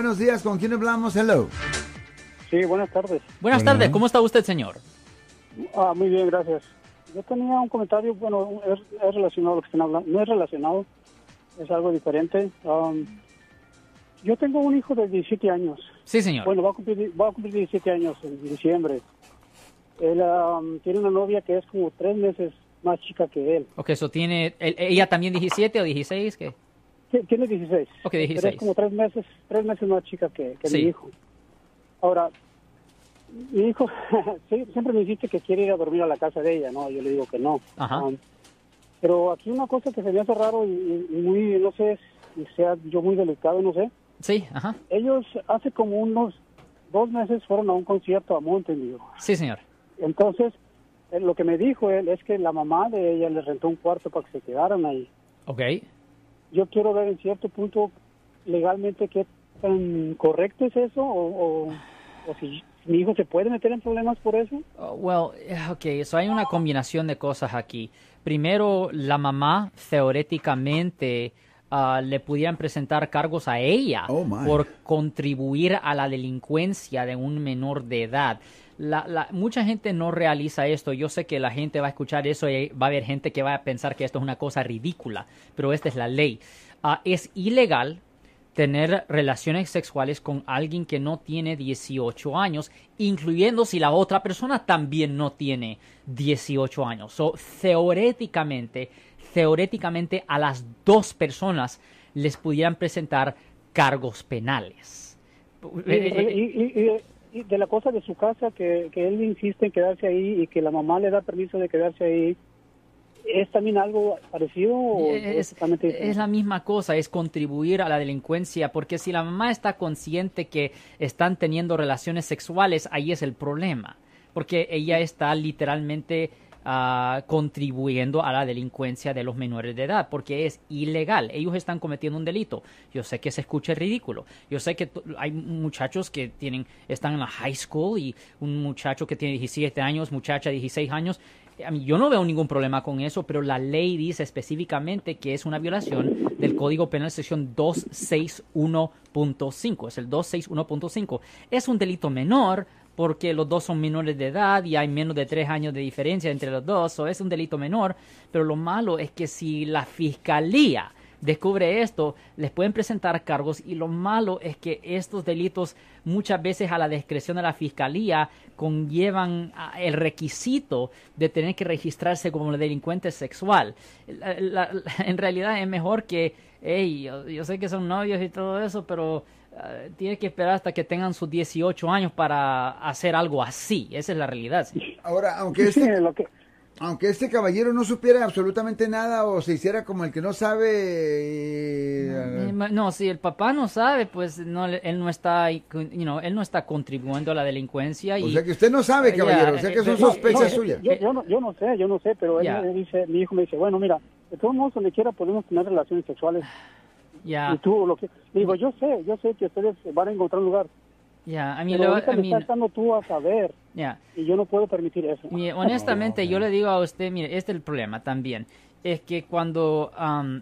Buenos días, ¿con quién hablamos? Hello. Sí, buenas tardes. Buenas Hola. tardes, ¿cómo está usted, señor? Ah, muy bien, gracias. Yo tenía un comentario, bueno, es, es relacionado a lo que están hablando. No es relacionado, es algo diferente. Um, yo tengo un hijo de 17 años. Sí, señor. Bueno, va a cumplir, va a cumplir 17 años en diciembre. Él um, tiene una novia que es como tres meses más chica que él. Ok, eso tiene. el- ¿Ella también 17 o 16? ¿Qué? Ti- Tiene 16. Ok, Pero 16. es como tres meses, tres meses más chica que, que Sí. mi hijo. Ahora, mi hijo siempre me insiste que quiere ir a dormir a la casa de ella, ¿no? Yo le digo que no. Ajá. Um, pero aquí una cosa que se me hace raro y, muy, no sé si sea yo muy delicado, no sé. Sí, ajá. Ellos hace como unos dos meses fueron a un concierto a View. Sí, señor. Entonces, eh, lo que me dijo él es que la mamá de ella le rentó un cuarto para que se quedaran ahí. Ok. Yo quiero ver en cierto punto legalmente qué tan correcto es eso o, o, o si mi hijo se puede meter en problemas por eso. Oh, well, eh, ok, so hay una combinación de cosas aquí. Primero, la mamá teóricamente ah, le pudieran presentar cargos a ella Oh, por contribuir a la delincuencia de un menor de edad. La, mucha gente no realiza esto. Yo sé que la gente va a escuchar eso y va a haber gente que va a pensar que esto es una cosa ridícula, pero esta es la ley. Ah, es ilegal tener relaciones sexuales con alguien que no tiene 18 años, incluyendo si la otra persona también no tiene 18 años. So, teóricamente, a las dos personas les pudieran presentar cargos penales. Y de la cosa de su casa, que, que él insiste en quedarse ahí y que la mamá le da permiso de quedarse ahí, ¿es también algo parecido o es, es la misma cosa, es contribuir a la delincuencia, porque si la mamá está consciente que están teniendo relaciones sexuales, ahí es el problema, porque ella está literalmente ah, contribuyendo a la delincuencia de los menores de edad, porque es ilegal, ellos están cometiendo un delito. Yo sé que se escucha ridículo, yo sé que hay muchachos que tienen, están en la high school y un muchacho que tiene 17 años, muchacha de 16 años, yo no veo ningún problema con eso, pero la ley dice específicamente que es una violación del Código Penal sección 261.5. Es el 261.5. Es un delito menor porque los dos son menores de edad y hay menos de tres años de diferencia entre los dos. o es un delito menor, pero lo malo es que si la fiscalía descubre esto, les pueden presentar cargos y lo malo es que estos delitos muchas veces a la discreción de la fiscalía conllevan el requisito de tener que registrarse como delincuente sexual. En realidad es mejor que, hey, yo sé que son novios y todo eso, pero ah, tiene que esperar hasta que tengan sus 18 años para hacer algo así. Esa es la realidad. señor. Ahora, aunque Sí, este, lo que, aunque este caballero no supiera absolutamente nada o se hiciera como el que no sabe... eh, Eh, ma- No, si el papá no sabe, pues no, le- él no está, you know, él no está contribuyendo a la delincuencia y o sea que usted no sabe, caballero, o sea que eh, son no, sospechas no, suyas. Yo, yo no, yo no sé, yo no sé, pero él Ya. me dice, mi hijo me dice, bueno, mira, de todos modos, donde quiera podemos tener relaciones sexuales. Ya, Y tú, lo que... Digo, yo sé, yo sé que ustedes van a encontrar un lugar. ya, a mí, Pero lo- ahorita me mean, estás dando tú a saber ya. y yo no puedo permitir eso. Mire, honestamente, yo le digo a usted, mire, este es el problema también. Es que cuando, um,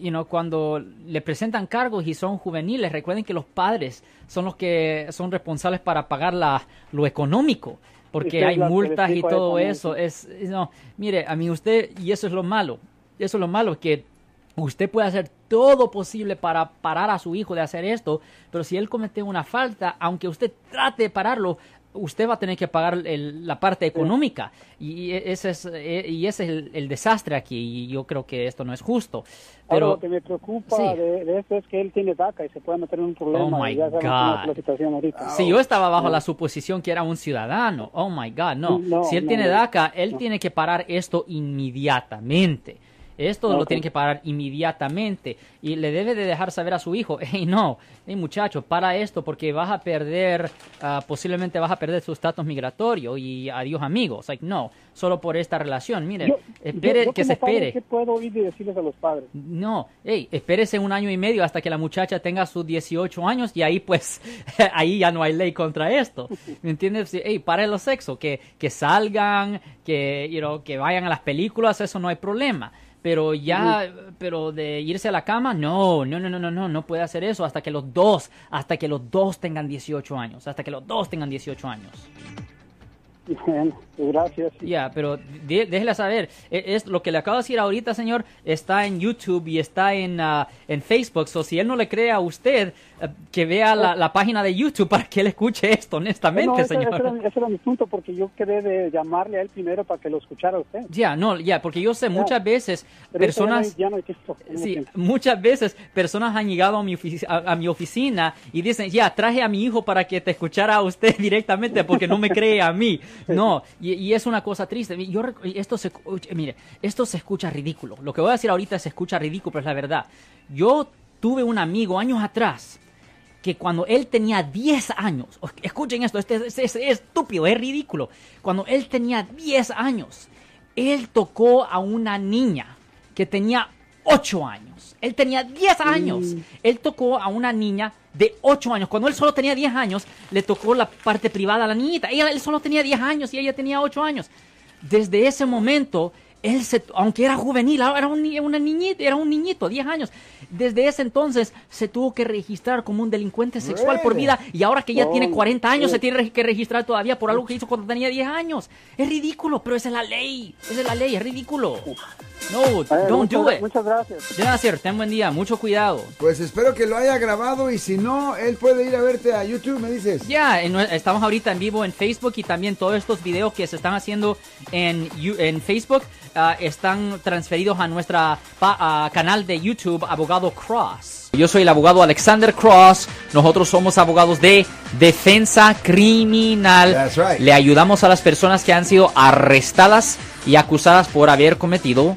you know, cuando le presentan cargos y son juveniles, recuerden que los padres son los que son responsables para pagar la, lo económico, porque hay multas y todo eso, eso. Es, no, mire, a mí usted, y eso es lo malo, eso es lo malo, que usted puede hacer todo posible para parar a su hijo de hacer esto, pero si él comete una falta, aunque usted trate de pararlo, usted va a tener que pagar el- la parte económica y ese es eh, y ese es el, el desastre aquí y yo creo que esto no es justo Ahora, pero lo que me preocupa Sí. de, de esto es que él tiene DACA y se puede meter en un problema. Oh, my ya God. la situación ahorita. si yo estaba bajo la suposición que era un ciudadano, oh my God, no. No, si él no, tiene. DACA, él tiene que parar esto inmediatamente. Esto lo Ok. tiene que parar inmediatamente y le debe de dejar saber a su hijo, hey no, hey muchacho, para esto porque vas a perder, ah, posiblemente vas a perder su estatus migratorio y adiós amigos. Like, no, solo por esta relación, mire, Yo- espere yo- yo que se padre, espere. ¿Qué puedo ir y decirles a los padres? No, hey, espérese un año y medio hasta que la muchacha tenga sus 18 años y ahí pues, ahí ya no hay ley contra esto. ¿Me entiendes? Hey, para los sexos, que, que salgan, que, you know, que vayan a las películas, eso no hay problema. Pero ya, pero de irse a la cama, no, no, no, no, no, no, no puede hacer eso hasta que los dos, hasta que los dos tengan 18 años, hasta que los dos tengan 18 años. Bien, gracias. Ya, pero dé- déjela saber. E- Es, lo que le acabo de decir ahorita, señor, está en YouTube y está en, ah, en Facebook. So, si él no le cree a usted, eh, que vea la, la página de YouTube para que él escuche esto, honestamente, No, ese, señor. ese era, ese era mi punto, porque yo quedé de llamarle a él primero para que lo escuchara usted. Ya, no, ya, porque yo sé, muchas veces personas... Ya no hay tiempo. ya no hay Sí, tiempo. muchas veces personas han llegado a mi, a, a mi oficina y dicen, ya, traje a mi hijo para que te escuchara a usted directamente porque no me cree a mí. No, y, es una cosa triste. Yo, esto se, mire, esto se escucha ridículo. Lo que voy a decir ahorita se escucha ridículo, pero es la verdad. Yo tuve un amigo años atrás que cuando él tenía 10 años, escuchen esto, este, es- es- es estúpido, es ridículo. Cuando él tenía 10 años, él tocó a una niña que tenía 8 años. Él tenía 10 años. Él tocó a una niña de 8 años. Cuando él solo tenía 10 años, le tocó la parte privada a la niñita. Ella, él solo tenía 10 años y ella tenía 8 años. Desde ese momento, él se, aunque era juvenil, era un, una niñita, era un niñito, 10 años. Desde ese entonces se tuvo que registrar como un delincuente sexual por vida y ahora que ya Oh, tiene 40 años se tiene que registrar todavía por algo que hizo cuando tenía 10 años. Es ridículo, pero esa es la ley. Esa es la ley, es ridículo. No, Eh, don't do muchas, it. muchas gracias. Señor, ten buen día, mucho cuidado. Pues espero que lo haya grabado y si no, él puede ir a verte a YouTube, me dices. Ya, nue- estamos ahorita en vivo en Facebook y también todos estos videos que se están haciendo en, en Facebook ah, están transferidos a nuestra pa- ah, canal de YouTube Abogado Cross. Yo soy el abogado Alexander Cross. Nosotros somos abogados de defensa criminal. That's right. Le ayudamos a las personas que han sido arrestadas y acusadas por haber cometido